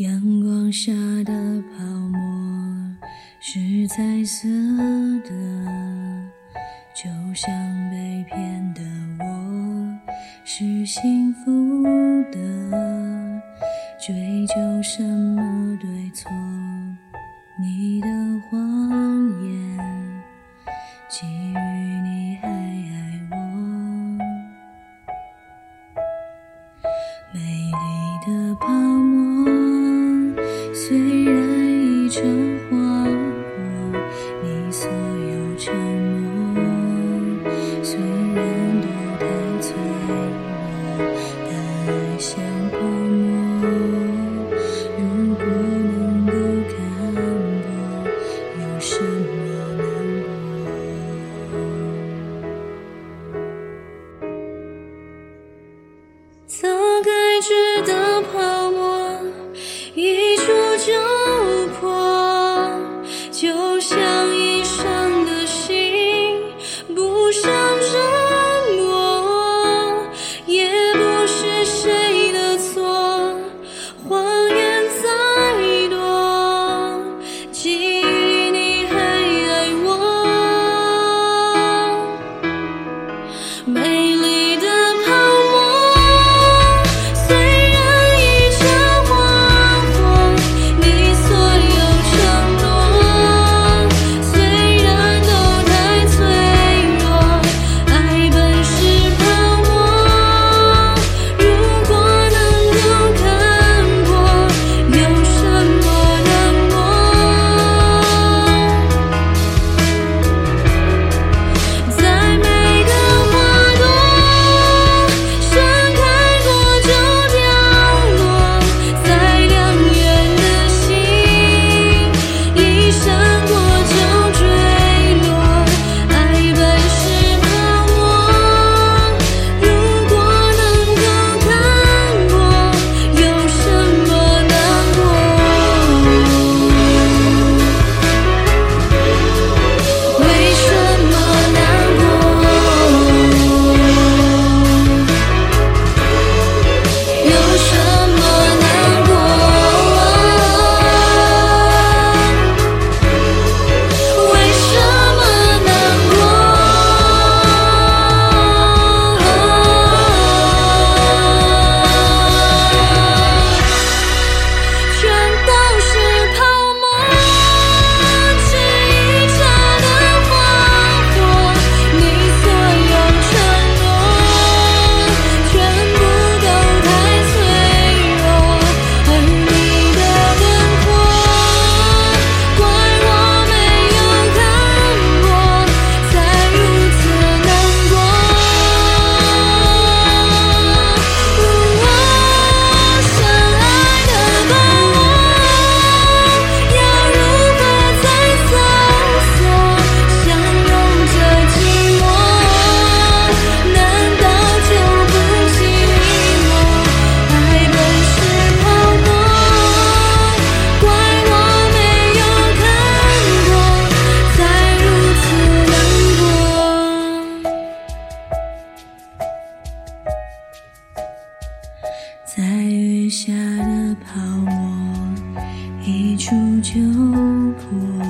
阳光下的泡沫是彩色的，就像被骗的我是幸福的，追究什么对错？你的谎言。虽然已成荒漠，你所有。下的泡沫一触就破。